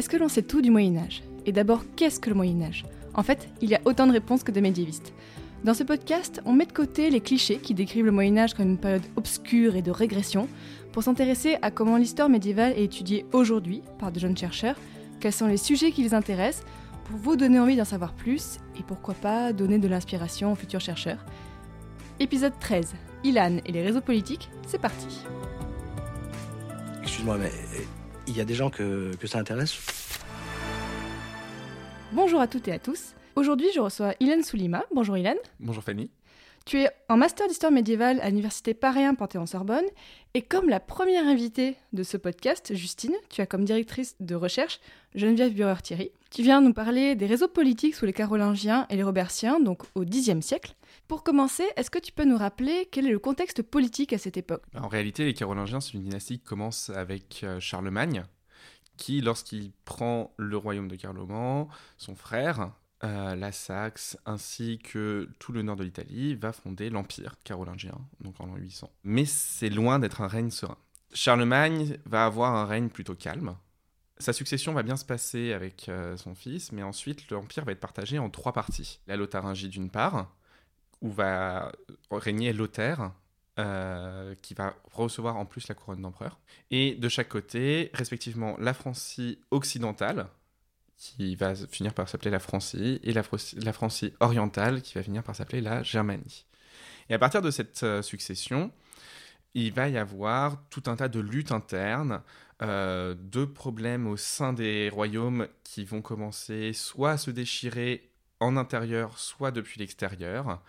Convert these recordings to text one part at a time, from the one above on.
Est-ce que l'on sait tout du Moyen Âge? Et d'abord, qu'est-ce que le Moyen Âge? En fait, il y a autant de réponses que de médiévistes. Dans ce podcast, on met de côté les clichés qui décrivent le Moyen Âge comme une période obscure et de régression pour s'intéresser à comment l'histoire médiévale est étudiée aujourd'hui par de jeunes chercheurs, quels sont les sujets qui les intéressent, pour vous donner envie d'en savoir plus et pourquoi pas donner de l'inspiration aux futurs chercheurs. Épisode 13, Ilan et les réseaux politiques, c'est parti. Excuse-moi, mais il y a des gens que, que ça intéresse Bonjour à toutes et à tous. Aujourd'hui, je reçois Ilan Soulima. Bonjour Ilan. Bonjour Fanny. Tu es en master d'histoire médiévale à l'université Paris 1 Panthéon-Sorbonne et comme la première invitée de ce podcast, Justine, tu as comme directrice de recherche Geneviève Burer-Thierry. Tu viens nous parler des réseaux politiques sous les Carolingiens et les Robertiens, donc au Xe siècle. Pour commencer, est-ce que tu peux nous rappeler quel est le contexte politique à cette époque? En réalité, les Carolingiens, c'est une dynastie qui commence avec euh, Charlemagne, qui, lorsqu'il prend le royaume de Carloman, son frère, euh, la Saxe, ainsi que tout le nord de l'Italie, va fonder l'Empire carolingien, donc en l'an 800. Mais c'est loin d'être un règne serein. Charlemagne va avoir un règne plutôt calme. Sa succession va bien se passer avec euh, son fils, mais ensuite l'Empire va être partagé en trois parties. La Lotharingie d'une part, où va régner Lothaire, euh, qui va recevoir en plus la couronne d'empereur. Et de chaque côté, respectivement, la Francie occidentale, qui va finir par s'appeler la Francie, et la, Francie orientale, qui va finir par s'appeler la Germanie. Et à partir de cette euh, succession, il va y avoir tout un tas de luttes internes, euh, de problèmes au sein des royaumes qui vont commencer soit à se déchirer en intérieur, soit depuis l'extérieur.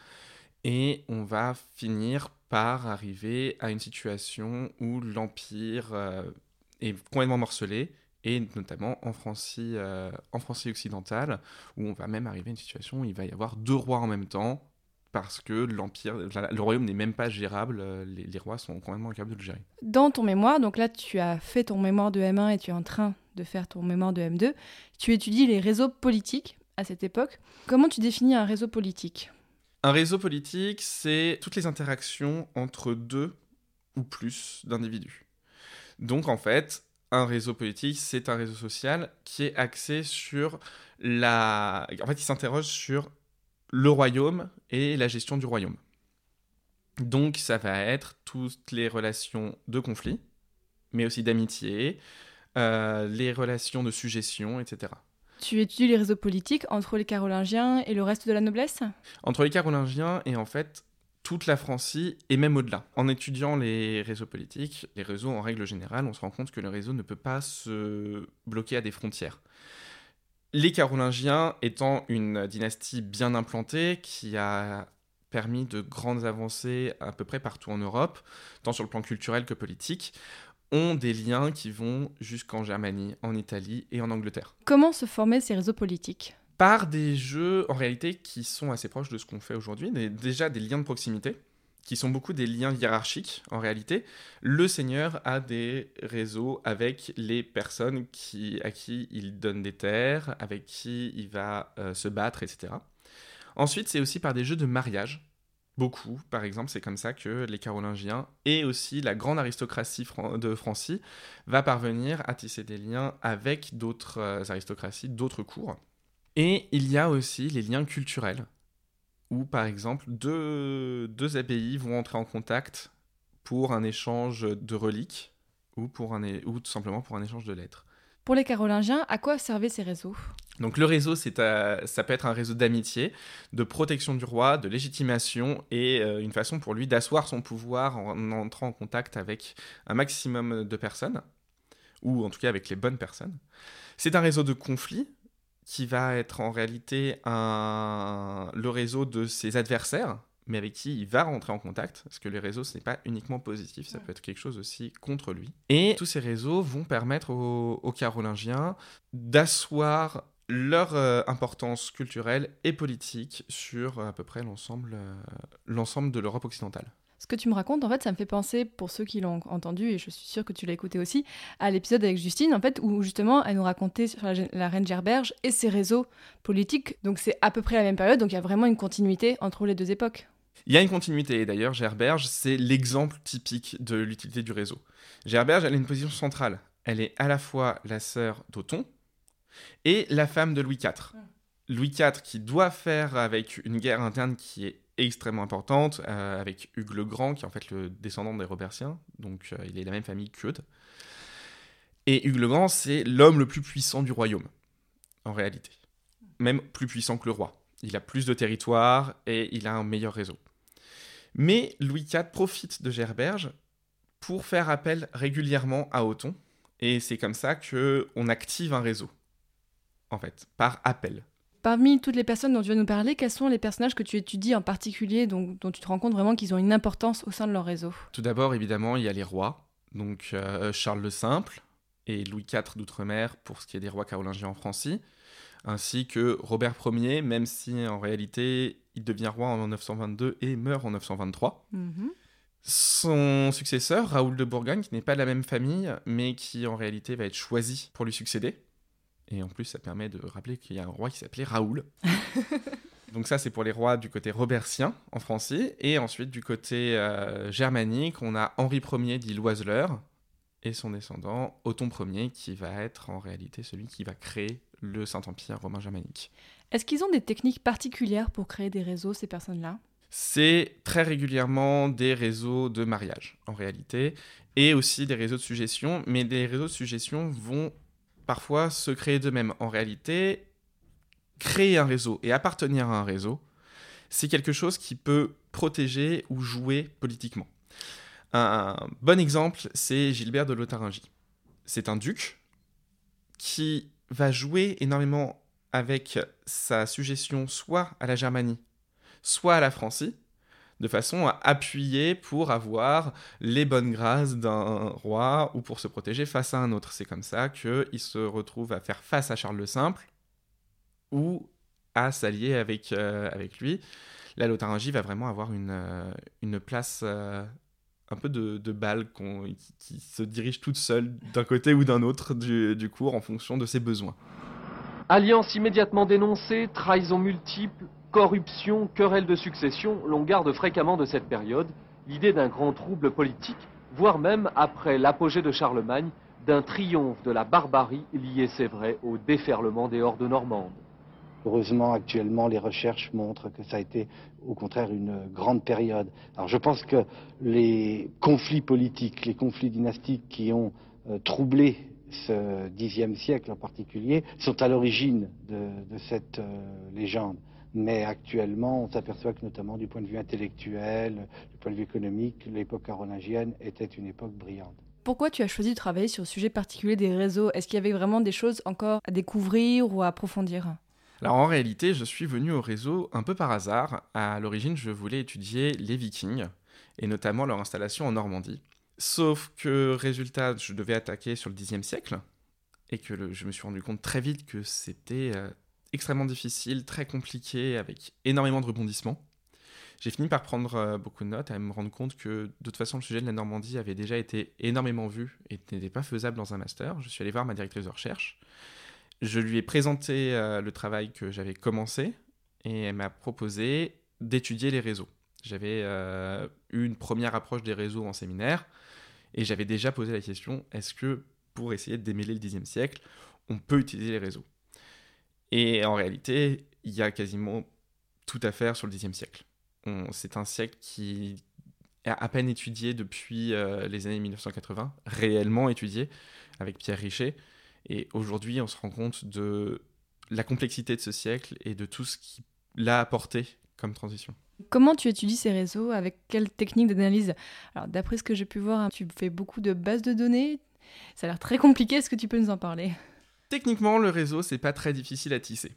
Et on va finir par arriver à une situation où l'Empire euh, est complètement morcelé, et notamment en Francie, euh, en Francie occidentale, où on va même arriver à une situation où il va y avoir deux rois en même temps, parce que l'empire, le royaume n'est même pas gérable, euh, les, les, rois sont complètement incapables de le gérer. Dans ton mémoire, donc là tu as fait ton mémoire de M1 et tu es en train de faire ton mémoire de M2, tu étudies les réseaux politiques à cette époque. Comment tu définis un réseau politique? Un réseau politique, c'est toutes les interactions entre deux ou plus d'individus. Donc en fait, un réseau politique, c'est un réseau social qui est axé sur la... En fait, il s'interroge sur le royaume et la gestion du royaume. Donc ça va être toutes les relations de conflit, mais aussi d'amitié, euh, les relations de suggestion, etc. Tu étudies les réseaux politiques entre les Carolingiens et le reste de la noblesse? Entre les Carolingiens et en fait toute la Francie et même au-delà. En étudiant les réseaux politiques, les réseaux en règle générale, on se rend compte que le réseau ne peut pas se bloquer à des frontières. Les Carolingiens étant une dynastie bien implantée qui a permis de grandes avancées à peu près partout en Europe, tant sur le plan culturel que politique, ont des liens qui vont jusqu'en Germanie, en Italie et en Angleterre. Comment se formaient ces réseaux politiques? Par des jeux en réalité qui sont assez proches de ce qu'on fait aujourd'hui, déjà des liens de proximité, qui sont beaucoup des liens hiérarchiques en réalité. Le seigneur a des réseaux avec les personnes qui, à qui il donne des terres, avec qui il va euh, se battre, etc. Ensuite, c'est aussi par des jeux de mariage. Beaucoup, par exemple, c'est comme ça que les Carolingiens et aussi la grande aristocratie de Francie va parvenir à tisser des liens avec d'autres euh, aristocraties, d'autres cours. Et il y a aussi les liens culturels où, par exemple, deux, deux abbayes vont entrer en contact pour un échange de reliques ou, pour un, ou tout simplement pour un échange de lettres. Pour les Carolingiens, à quoi servaient ces réseaux? Donc le réseau, c'est ça peut être un réseau d'amitié, de protection du roi, de légitimation et euh, une façon pour lui d'asseoir son pouvoir en entrant en contact avec un maximum de personnes, ou en tout cas avec les bonnes personnes. C'est un réseau de conflit, qui va être en réalité un... le réseau de ses adversaires, mais avec qui il va rentrer en contact, parce que les réseaux, ce n'est pas uniquement positif, ça peut être quelque chose aussi contre lui. Et tous ces réseaux vont permettre aux, aux Carolingiens d'asseoir leur euh, importance culturelle et politique sur euh, à peu près l'ensemble euh, l'ensemble de l'Europe occidentale. Ce que tu me racontes, en fait, ça me fait penser, pour ceux qui l'ont entendu, et je suis sûre que tu l'as écouté aussi, à l'épisode avec Justine, en fait, où justement, elle nous racontait sur la, la reine Gerberge et ses réseaux politiques. Donc c'est à peu près la même période, donc il y a vraiment une continuité entre les deux époques. Il y a une continuité, et d'ailleurs, Gerberge, c'est l'exemple typique de l'utilité du réseau. Gerberge, elle a une position centrale. Elle est à la fois la sœur d'Othon et la femme de Louis IV. Louis IV qui doit faire avec une guerre interne qui est extrêmement importante, euh, avec Hugues le Grand, qui est en fait le descendant des Robertiens, donc euh, il est de la même famille qu'Eudes. Et Hugues le Grand, c'est l'homme le plus puissant du royaume, en réalité. Même plus puissant que le roi. Il a plus de territoire et il a un meilleur réseau. Mais Louis IV profite de Gerberge pour faire appel régulièrement à Othon, et c'est comme ça que on active un réseau, en fait, par appel. Parmi toutes les personnes dont tu vas nous parler, quels sont les personnages que tu étudies en particulier, dont, dont tu te rends compte vraiment qu'ils ont une importance au sein de leur réseau? Tout d'abord, évidemment, il y a les rois, donc euh, Charles le Simple et Louis IV d'Outre-mer pour ce qui est des rois carolingiens en Francie, ainsi que Robert Ier, même si en réalité il devient roi en 922 et meurt en 923. Mhm. Son successeur, Raoul de Bourgogne, qui n'est pas de la même famille, mais qui en réalité va être choisi pour lui succéder. Et en plus, ça permet de rappeler qu'il y a un roi qui s'appelait Raoul. Donc ça, c'est pour les rois du côté robertien en Francie. Et ensuite, du côté euh, germanique, on a Henri Ier dit l'Oiseleur et son descendant Othon Ier, qui va être en réalité celui qui va créer le Saint-Empire romain germanique. Est-ce qu'ils ont des techniques particulières pour créer des réseaux, ces personnes-là? C'est très régulièrement des réseaux de mariage, en réalité, et aussi des réseaux de suggestion, mais des réseaux de suggestion vont parfois se créer d'eux-mêmes. En réalité, créer un réseau et appartenir à un réseau, c'est quelque chose qui peut protéger ou jouer politiquement. Un bon exemple, c'est Gilbert de Lotharingie. C'est un duc qui va jouer énormément avec sa suggestion soit à la Germanie, soit à la Francie, de façon à appuyer pour avoir les bonnes grâces d'un roi ou pour se protéger face à un autre. C'est comme ça qu'il se retrouve à faire face à Charles le Simple ou à s'allier avec, euh, avec lui. La Lotharingie va vraiment avoir une, euh, une place euh, un peu de, de balle qui, qui se dirige toute seule d'un côté ou d'un autre du, du cours en fonction de ses besoins. Alliance immédiatement dénoncée, trahison multiple, corruption, querelle de succession, l'on garde fréquemment de cette période l'idée d'un grand trouble politique, voire même, après l'apogée de Charlemagne, d'un triomphe de la barbarie lié, c'est vrai, au déferlement des hordes normandes. Heureusement, actuellement, les recherches montrent que ça a été au contraire une grande période. Alors je pense que les conflits politiques, les conflits dynastiques qui ont euh, troublé ce Xe siècle en particulier sont à l'origine de, de cette euh, légende. Mais actuellement, on s'aperçoit que notamment du point de vue intellectuel, du point de vue économique, l'époque carolingienne était une époque brillante. Pourquoi tu as choisi de travailler sur le sujet particulier des réseaux? Est-ce qu'il y avait vraiment des choses encore à découvrir ou à approfondir? Alors en réalité, je suis venu au réseau un peu par hasard. À l'origine, je voulais étudier les Vikings, et notamment leur installation en Normandie. Sauf que, résultat, je devais attaquer sur le Xe siècle, et que le- je me suis rendu compte très vite que c'était euh, extrêmement difficile, très compliqué, avec énormément de rebondissements. J'ai fini par prendre euh, beaucoup de notes et à me rendre compte que de toute façon le sujet de la Normandie avait déjà été énormément vu et n'était pas faisable dans un master. Je suis allé voir ma directrice de recherche. Je lui ai présenté euh, le travail que j'avais commencé et elle m'a proposé d'étudier les réseaux. J'avais euh, eu une première approche des réseaux en séminaire et j'avais déjà posé la question est-ce que pour essayer de démêler le Xe siècle, on peut utiliser les réseaux? Et en réalité, il y a quasiment tout à faire sur le Xe siècle. C'est un siècle qui est à peine étudié depuis euh, les années 1980, réellement étudié avec Pierre Richer. Et aujourd'hui, on se rend compte de la complexité de ce siècle et de tout ce qu'il a apporté comme transition. Comment tu étudies ces réseaux? Avec quelle technique d'analyse? Alors, d'après ce que j'ai pu voir, hein, tu fais beaucoup de bases de données. Ça a l'air très compliqué. Est-ce que tu peux nous en parler? Techniquement, le réseau, c'est pas très difficile à tisser.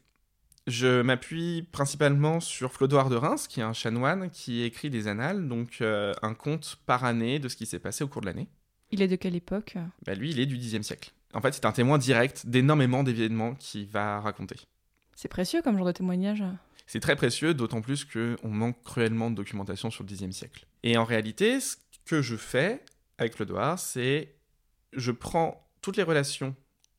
Je m'appuie principalement sur Flodoard de Reims, qui est un chanoine qui écrit des annales, donc euh, un conte par année de ce qui s'est passé au cours de l'année. Il est de quelle époque? Bah, Lui, il est du Xe siècle. En fait, c'est un témoin direct d'énormément d'événements qu'il va raconter. C'est précieux comme genre de témoignage C'est très précieux, d'autant plus qu'on manque cruellement de documentation sur le Xe siècle. Et en réalité, ce que je fais avec Flodoard, c'est je prends toutes les relations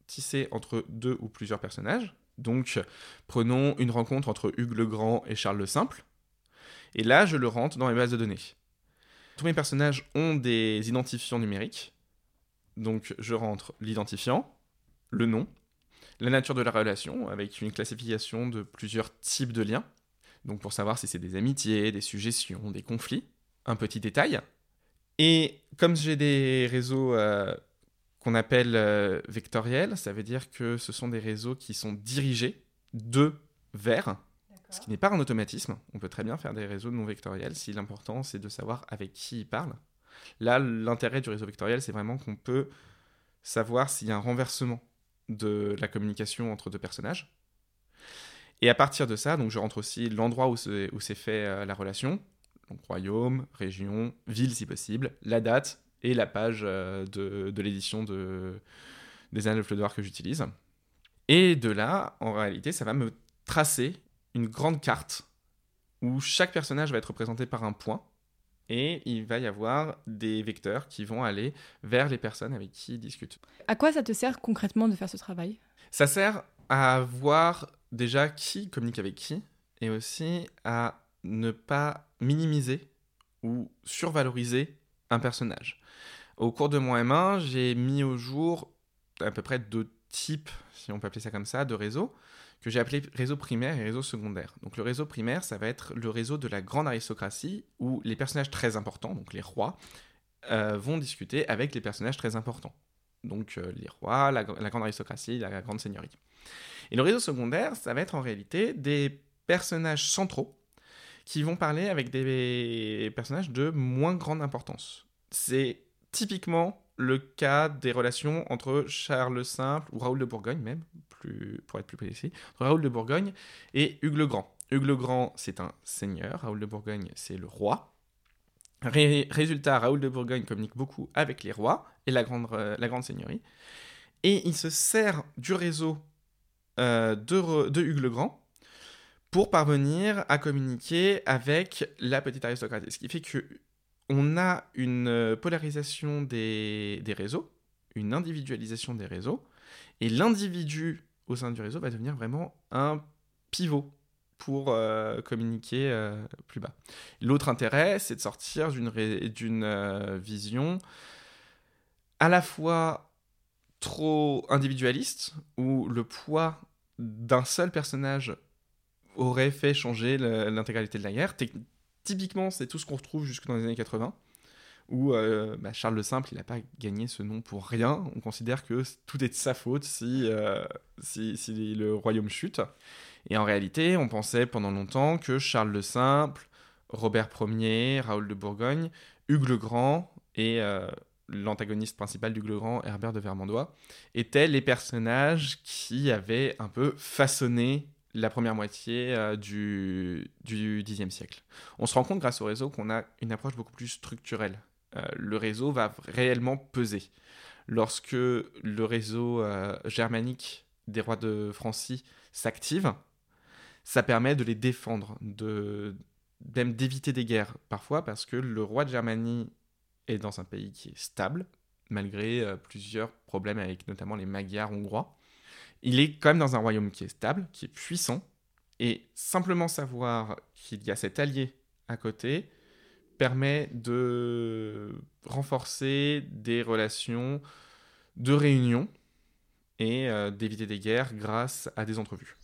tissées entre deux ou plusieurs personnages, donc, prenons une rencontre entre Hugues le Grand et Charles le Simple. Et là, je le rentre dans mes bases de données. Tous mes personnages ont des identifiants numériques. Donc, je rentre l'identifiant, le nom, la nature de la relation, avec une classification de plusieurs types de liens. Donc, pour savoir si c'est des amitiés, des suggestions, des conflits. Un petit détail. Et comme j'ai des réseaux euh, qu'on appelle euh, vectoriel, ça veut dire que ce sont des réseaux qui sont dirigés de vers, ce qui n'est pas un automatisme. On peut très bien faire des réseaux non vectoriels si l'important c'est de savoir avec qui ils parlent. Là, l'intérêt du réseau vectoriel, c'est vraiment qu'on peut savoir s'il y a un renversement de la communication entre deux personnages. Et à partir de ça, donc je rentre aussi l'endroit où s'est fait euh, la relation, donc royaume, région, ville si possible, la date, et la page euh, de, l'édition de, des Annales de Fleudoir que j'utilise. Et de là, en réalité, ça va me tracer une grande carte où chaque personnage va être représenté par un point et il va y avoir des vecteurs qui vont aller vers les personnes avec qui ils discutent. À quoi ça te sert concrètement de faire ce travail? Ça sert à voir déjà qui communique avec qui et aussi à ne pas minimiser ou survaloriser personnage. Au cours de mon M1, j'ai mis au jour à peu près deux types, si on peut appeler ça comme ça, de réseaux, que j'ai appelé réseau primaire et réseau secondaire. Donc le réseau primaire, ça va être le réseau de la grande aristocratie, où les personnages très importants, donc les rois, euh, vont discuter avec les personnages très importants. Donc euh, les rois, la, grande aristocratie, la grande seigneurie. Et le réseau secondaire, ça va être en réalité des personnages centraux qui vont parler avec des personnages de moins grande importance. C'est typiquement le cas des relations entre Charles le Simple, ou Raoul de Bourgogne même, plus, pour être plus précis, Raoul de Bourgogne et Hugues le Grand. Hugues le Grand, c'est un seigneur, Raoul de Bourgogne, c'est le roi. résultat, Raoul de Bourgogne communique beaucoup avec les rois et la grande, euh, seigneurie. Et il se sert du réseau euh, de, de Hugues le Grand pour parvenir à communiquer avec la petite aristocratie. Ce qui fait que on a une euh, polarisation des, réseaux, une individualisation des réseaux, et l'individu au sein du réseau va devenir vraiment un pivot pour euh, communiquer euh, plus bas. L'autre intérêt, c'est de sortir d'une vision à la fois trop individualiste, où le poids d'un seul personnage aurait fait changer l'intégralité de la guerre. Typiquement, c'est tout ce qu'on retrouve jusque dans les années 80, où euh, bah, Charles le Simple, il n'a pas gagné ce nom pour rien. On considère que tout est de sa faute si, euh, si, si, le royaume chute. Et en réalité, on pensait pendant longtemps que Charles le Simple, Robert Ier, Raoul de Bourgogne, Hugues le Grand et euh, l'antagoniste principal d'Hugues le Grand, Herbert de Vermandois, étaient les personnages qui avaient un peu façonné la première moitié euh, du, du Xe siècle. On se rend compte grâce au réseau qu'on a une approche beaucoup plus structurelle. Euh, le réseau va réellement peser. Lorsque le réseau euh, germanique des rois de Francie s'active, ça permet de les défendre, de, même d'éviter des guerres parfois, parce que le roi de Germanie est dans un pays qui est stable, malgré plusieurs problèmes avec notamment les Magyars hongrois il est quand même dans un royaume qui est stable, qui est puissant, et simplement savoir qu'il y a cet allié à côté permet de renforcer des relations de réunion et euh, d'éviter des guerres grâce à des entrevues.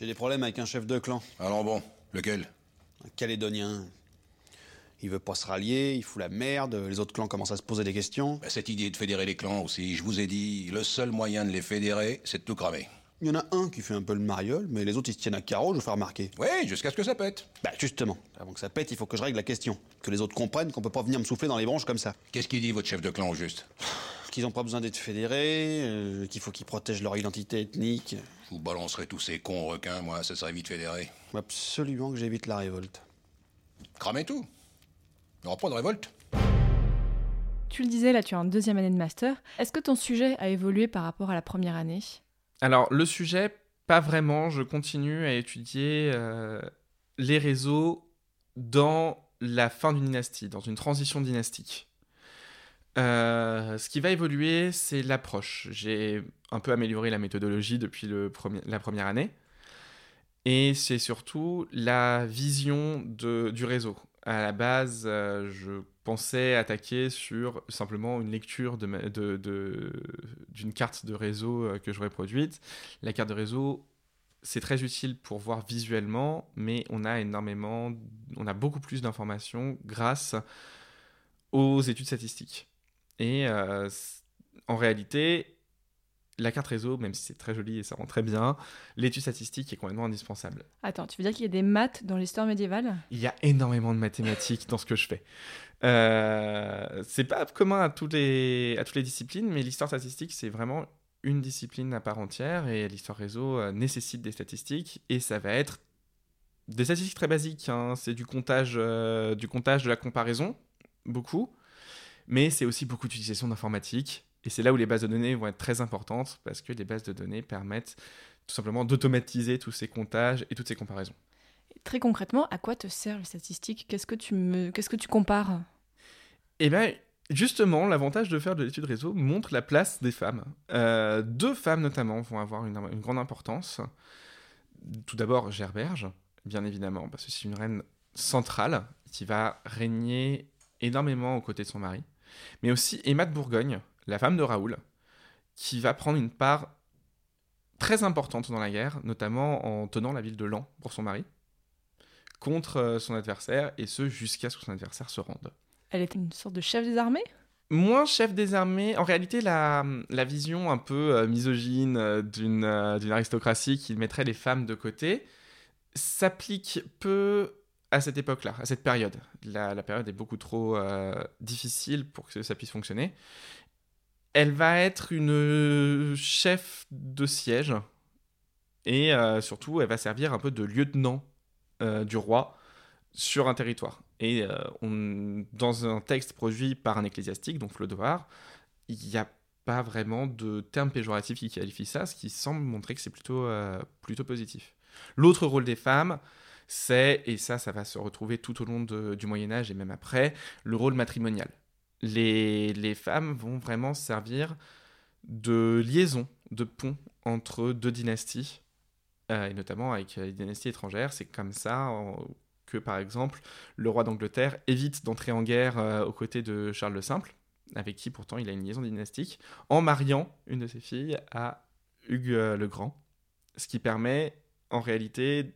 J'ai des problèmes avec un chef de clan. Alors bon, lequel? Un Calédonien. Il veut pas se rallier, il fout la merde, les autres clans commencent à se poser des questions. Bah, cette idée de fédérer les clans aussi, je vous ai dit, le seul moyen de les fédérer, c'est de tout cramer. Il y en a un qui fait un peu le mariole, mais les autres ils se tiennent à carreau, je vous fais remarquer. Oui, jusqu'à ce que ça pète. Bah justement, avant que ça pète, il faut que je règle la question. Que les autres comprennent qu'on peut pas venir me souffler dans les branches comme ça. Qu'est-ce qu'il dit, votre chef de clan, au juste? Qu'ils ont pas besoin d'être fédérés, euh, qu'il faut qu'ils protègent leur identité ethnique. Je vous balancerai tous ces cons requins, moi, ça serait vite fédéré. Absolument que j'évite la révolte. Cramez tout. De révolte. Tu le disais, là tu es en deuxième année de master. Est-ce que ton sujet a évolué par rapport à la première année? Alors, le sujet, pas vraiment. Je continue à étudier euh, les réseaux dans la fin d'une dynastie, dans une transition dynastique. Euh, ce qui va évoluer, c'est l'approche. J'ai un peu amélioré la méthodologie depuis le premier, la première année. Et c'est surtout la vision de, du réseau. À la base, euh, je pensais attaquer sur simplement une lecture d'une carte de réseau euh, que j'aurais produite. La carte de réseau, c'est très utile pour voir visuellement, mais on a énormément, on a beaucoup plus d'informations grâce aux études statistiques. Et euh, en réalité, la carte réseau, même si c'est très joli et ça rend très bien, l'étude statistique est complètement indispensable. Attends, tu veux dire qu'il y a des maths dans l'histoire médiévale? Il y a énormément de mathématiques dans ce que je fais. Euh, c'est pas commun à, tous les, à toutes les disciplines, mais l'histoire statistique, c'est vraiment une discipline à part entière et l'histoire réseau euh, nécessite des statistiques et ça va être des statistiques très basiques. Hein. C'est du comptage, euh, du comptage, de la comparaison, beaucoup, mais c'est aussi beaucoup d'utilisation d'informatique et c'est là où les bases de données vont être très importantes parce que les bases de données permettent tout simplement d'automatiser tous ces comptages et toutes ces comparaisons. Très concrètement, à quoi te servent les statistiques? Qu'est-ce que tu me, qu'est-ce que tu compares? Eh bien, justement, l'avantage de faire de l'étude réseau montre la place des femmes. Euh, deux femmes notamment vont avoir une, une grande importance. Tout d'abord, Gerberge, bien évidemment, parce que c'est une reine centrale qui va régner énormément aux côtés de son mari. Mais aussi Emma de Bourgogne, la femme de Raoul, qui va prendre une part très importante dans la guerre, notamment en tenant la ville de Lan pour son mari, contre euh, son adversaire, et ce jusqu'à ce que son adversaire se rende. Elle était une sorte de chef des armées? Moins chef des armées, en réalité la, la vision un peu euh, misogyne euh, d'une d'une aristocratie qui mettrait les femmes de côté s'applique peu à cette époque-là, à cette période. La, la période est beaucoup trop euh, difficile pour que ça puisse fonctionner elle va être une chef de siège et euh, surtout elle va servir un peu de lieutenant euh, du roi sur un territoire. Et euh, dans un texte produit par un ecclésiastique, donc Flodoard, il n'y a pas vraiment de terme péjoratif qui qualifie ça, ce qui semble montrer que c'est plutôt, plutôt positif. L'autre rôle des femmes, c'est, et ça, ça va se retrouver tout au long du Moyen Âge et même après, le rôle matrimonial les, femmes vont vraiment servir de liaison, de pont entre deux dynasties, euh, et notamment avec les dynasties étrangères. C'est comme ça que, par exemple, le roi d'Angleterre évite d'entrer en guerre euh, aux côtés de Charles le Simple, avec qui pourtant il a une liaison dynastique, en mariant une de ses filles à Hugues euh, le Grand, ce qui permet en réalité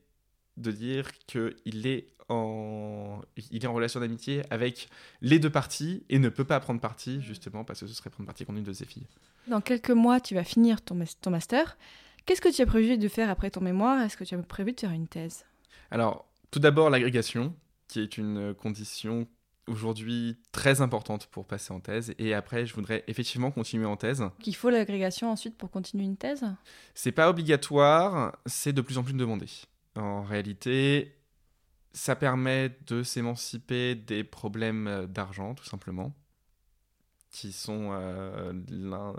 de dire qu'il est en... il est en relation d'amitié avec les deux parties et ne peut pas prendre parti, justement, parce que ce serait prendre parti contre une de ses filles. Dans quelques mois, tu vas finir ton, ton master. Qu'est-ce que tu as prévu de faire après ton mémoire? Est-ce que tu as prévu de faire une thèse? Alors, tout d'abord, l'agrégation, qui est une condition aujourd'hui très importante pour passer en thèse. Et après, je voudrais effectivement continuer en thèse. Qu'il faut l'agrégation ensuite pour continuer une thèse? C'est pas obligatoire, c'est de plus en plus demandé. En réalité, ça permet de s'émanciper des problèmes d'argent, tout simplement, qui sont euh, l'un,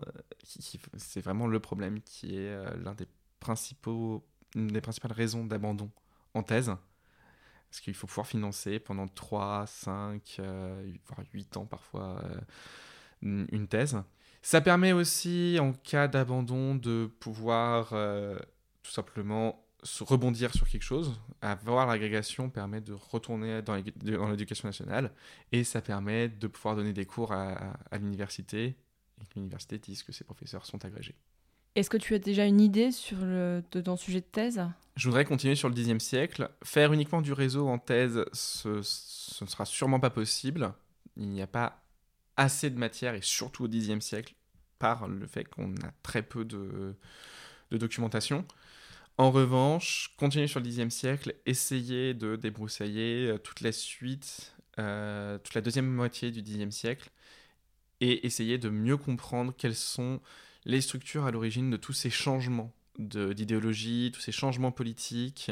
c'est vraiment le problème qui est euh, l'un des principaux, une des principales raisons d'abandon en thèse, parce qu'il faut pouvoir financer pendant 3, 5, euh, voire 8 ans parfois euh, une thèse. Ça permet aussi, en cas d'abandon, de pouvoir euh, tout simplement se rebondir sur quelque chose. Avoir l'agrégation permet de retourner dans l'éducation nationale et ça permet de pouvoir donner des cours à, à, à l'université et que l'université dise que ses professeurs sont agrégés. Est-ce que tu as déjà une idée sur le, de ton sujet de thèse? Je voudrais continuer sur le Xe siècle. Faire uniquement du réseau en thèse, ce, ce ne sera sûrement pas possible. Il n'y a pas assez de matière, et surtout au Xe siècle, par le fait qu'on a très peu de, de documentation. En revanche, continuer sur le Xe siècle, essayer de débroussailler euh, toute la suite, euh, toute la deuxième moitié du Xe siècle, et essayer de mieux comprendre quelles sont les structures à l'origine de tous ces changements d'idéologie, tous ces changements politiques,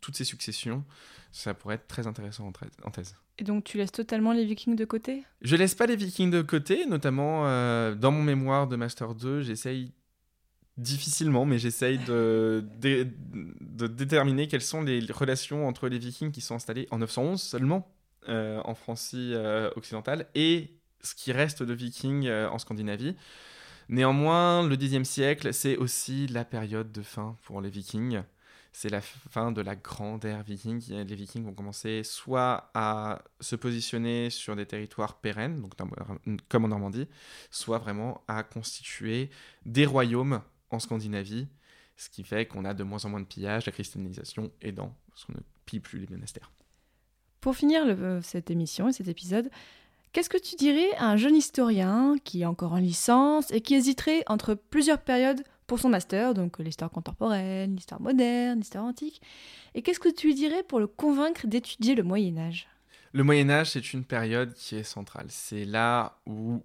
toutes ces successions. Ça pourrait être très intéressant en, thèse. Et donc tu laisses totalement les vikings de côté? Je laisse pas les vikings de côté, notamment euh, dans mon mémoire de Master 2, j'essaye difficilement, mais j'essaye de, de, déterminer quelles sont les relations entre les vikings qui sont installés en 911 seulement euh, en Francie euh, occidentale et ce qui reste de vikings en Scandinavie. Néanmoins, le Xe siècle, c'est aussi la période de fin pour les vikings. C'est la fin de la grande ère viking. Les vikings vont commencer soit à se positionner sur des territoires pérennes, donc comme en Normandie, soit vraiment à constituer des royaumes en Scandinavie, ce qui fait qu'on a de moins en moins de pillages, la christianisation aidant, parce qu'on ne pille plus les monastères. Pour finir euh, cette émission et cet épisode, Qu'est-ce que tu dirais à un jeune historien qui est encore en licence et qui hésiterait entre plusieurs périodes pour son master, donc l'histoire contemporaine, l'histoire moderne, l'histoire antique Et qu'est-ce que tu lui dirais pour le convaincre d'étudier le Moyen Âge? Le Moyen Âge, c'est une période qui est centrale. C'est là où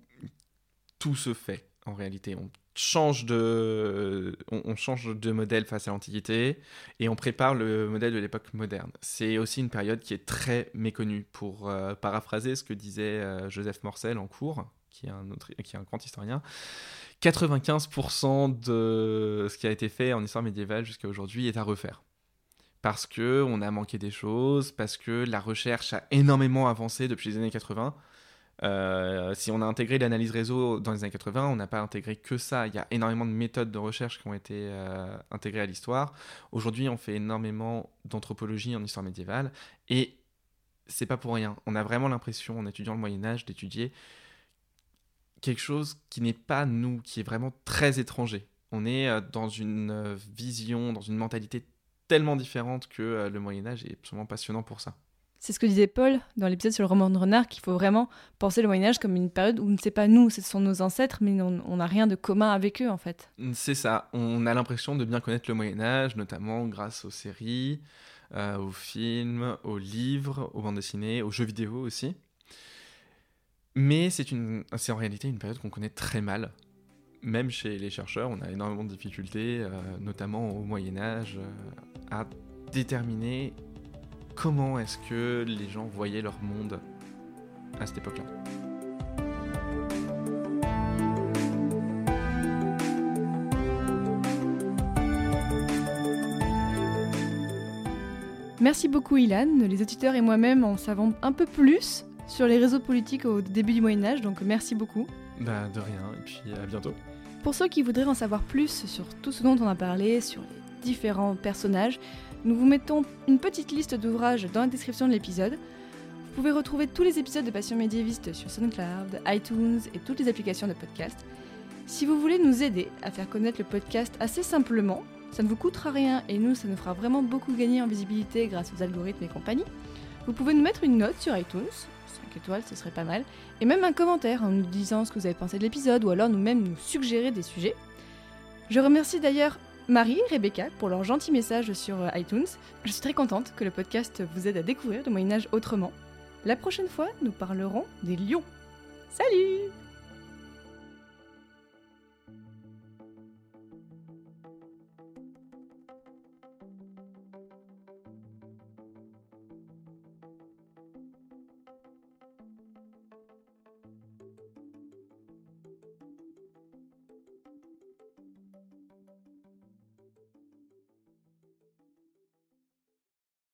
tout se fait, en réalité. On change de, on, change de modèle face à l'Antiquité et on prépare le modèle de l'époque moderne. C'est aussi une période qui est très méconnue. Pour euh, paraphraser ce que disait euh, Joseph Morcel en cours, qui est un, autre, qui est un grand historien, 95% de ce qui a été fait en histoire médiévale jusqu'à aujourd'hui est à refaire. Parce que on a manqué des choses, parce que la recherche a énormément avancé depuis les années 80 euh, si on a intégré l'analyse réseau dans les années 80, on n'a pas intégré que ça. Il y a énormément de méthodes de recherche qui ont été euh, intégrées à l'histoire. Aujourd'hui, on fait énormément d'anthropologie en histoire médiévale et c'est pas pour rien. On a vraiment l'impression, en étudiant le Moyen Âge, d'étudier quelque chose qui n'est pas nous, qui est vraiment très étranger. On est euh, dans une vision, dans une mentalité tellement différente que le Moyen Âge est absolument passionnant pour ça. C'est ce que disait Paul dans l'épisode sur le roman de Renard, qu'il faut vraiment penser le Moyen Âge comme une période où ne sait pas nous, ce sont nos ancêtres, mais on n'a rien de commun avec eux en fait. C'est ça, on a l'impression de bien connaître le Moyen Âge, notamment grâce aux séries, euh, aux films, aux livres, aux bandes dessinées, aux jeux vidéo aussi. Mais c'est en réalité une période qu'on connaît très mal. Même chez les chercheurs, on a énormément de difficultés, euh, notamment au Moyen Âge, euh, à déterminer comment est-ce que les gens voyaient leur monde à cette époque-là? Merci beaucoup Ilan, les auditeurs et moi-même en savons un peu plus sur les réseaux politiques au début du Moyen Âge, donc merci beaucoup. Bah de rien, et puis à bientôt. Pour ceux qui voudraient en savoir plus sur tout ce dont on a parlé, sur les différents personnages, nous vous mettons une petite liste d'ouvrages dans la description de l'épisode. Vous pouvez retrouver tous les épisodes de Passion médiéviste sur SoundCloud, iTunes et toutes les applications de podcast. Si vous voulez nous aider à faire connaître le podcast assez simplement, ça ne vous coûtera rien et nous, ça nous fera vraiment beaucoup gagner en visibilité grâce aux algorithmes et compagnie. Vous pouvez nous mettre une note sur iTunes, 5 étoiles, ce serait pas mal, et même un commentaire en nous disant ce que vous avez pensé de l'épisode ou alors nous-mêmes nous suggérer des sujets. Je remercie d'ailleurs Marie et Rebecca pour leur gentil message sur euh, iTunes. Je suis très contente que le podcast vous aide à découvrir le Moyen Âge autrement. La prochaine fois, nous parlerons des lions. Salut